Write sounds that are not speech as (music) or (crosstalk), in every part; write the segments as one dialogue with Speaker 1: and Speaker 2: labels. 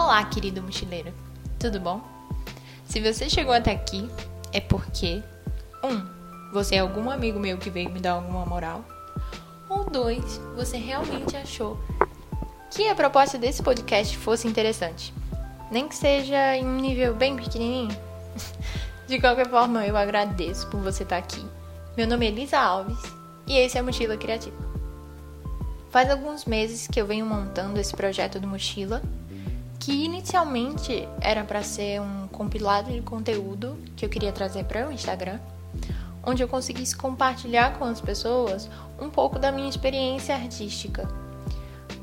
Speaker 1: Olá, querido mochileiro. Tudo bom? Se você chegou até aqui, é porque 1. Um, você é algum amigo meu que veio me dar alguma moral. Ou 2. Você realmente achou que a proposta desse podcast fosse interessante. Nem que seja em um nível bem pequenininho. (laughs) De qualquer forma, eu agradeço por você estar aqui. Meu nome é Elisa Alves e esse é Mochila Criativa. Faz alguns meses que eu venho montando esse projeto do Mochila que inicialmente era para ser um compilado de conteúdo que eu queria trazer para o Instagram, onde eu conseguisse compartilhar com as pessoas um pouco da minha experiência artística,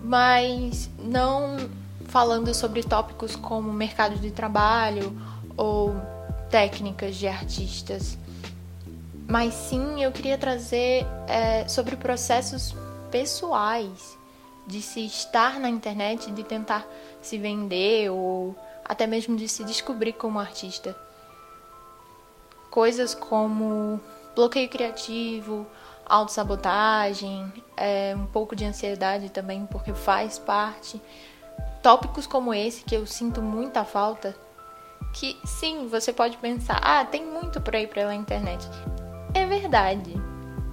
Speaker 1: mas não falando sobre tópicos como mercado de trabalho ou técnicas de artistas, mas sim eu queria trazer é, sobre processos pessoais de se estar na internet, de tentar se vender ou até mesmo de se descobrir como artista. Coisas como bloqueio criativo, autossabotagem, é, um pouco de ansiedade também, porque faz parte. Tópicos como esse que eu sinto muita falta, que sim, você pode pensar, ah, tem muito por aí pela internet. É verdade,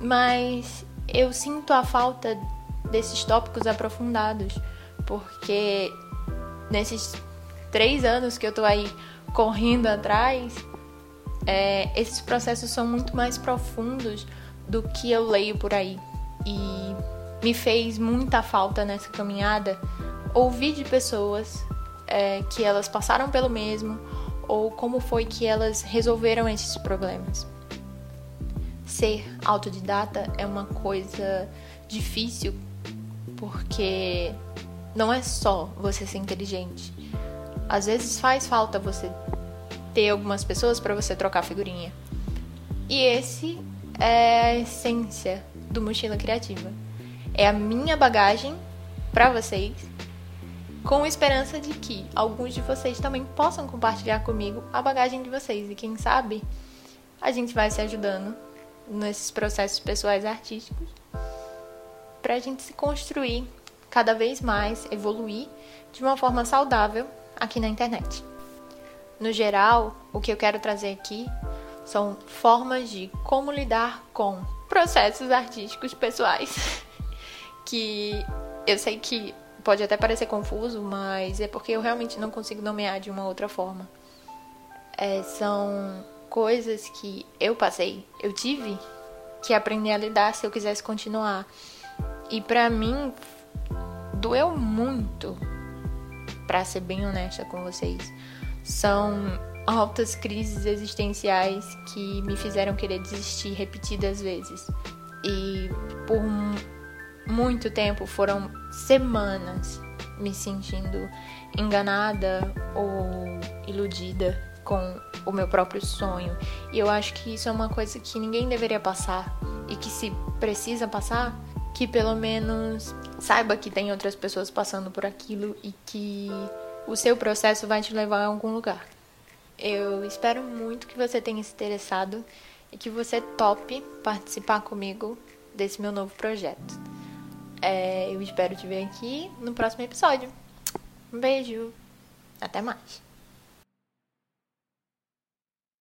Speaker 1: mas eu sinto a falta desses tópicos aprofundados, porque nesses três anos que eu tô aí correndo atrás, é, esses processos são muito mais profundos do que eu leio por aí. E me fez muita falta nessa caminhada ouvir de pessoas é, que elas passaram pelo mesmo ou como foi que elas resolveram esses problemas. Ser autodidata é uma coisa difícil porque não é só você ser inteligente. Às vezes faz falta você ter algumas pessoas para você trocar figurinha. E esse é a essência do Mochila Criativa. É a minha bagagem para vocês, com esperança de que alguns de vocês também possam compartilhar comigo a bagagem de vocês. E quem sabe a gente vai se ajudando nesses processos pessoais artísticos para a gente se construir cada vez mais, evoluir de uma forma saudável aqui na internet. No geral, o que eu quero trazer aqui são formas de como lidar com processos artísticos pessoais, (laughs) que eu sei que pode até parecer confuso, mas é porque eu realmente não consigo nomear de uma outra forma. É, são coisas que eu passei, eu tive que aprender a lidar se eu quisesse continuar. E para mim doeu muito, para ser bem honesta com vocês. São altas crises existenciais que me fizeram querer desistir repetidas vezes. E por muito tempo, foram semanas me sentindo enganada ou iludida com o meu próprio sonho. E eu acho que isso é uma coisa que ninguém deveria passar e que se precisa passar, que pelo menos saiba que tem outras pessoas passando por aquilo e que o seu processo vai te levar a algum lugar. Eu espero muito que você tenha se interessado e que você tope participar comigo desse meu novo projeto. É, eu espero te ver aqui no próximo episódio. Um beijo, até mais.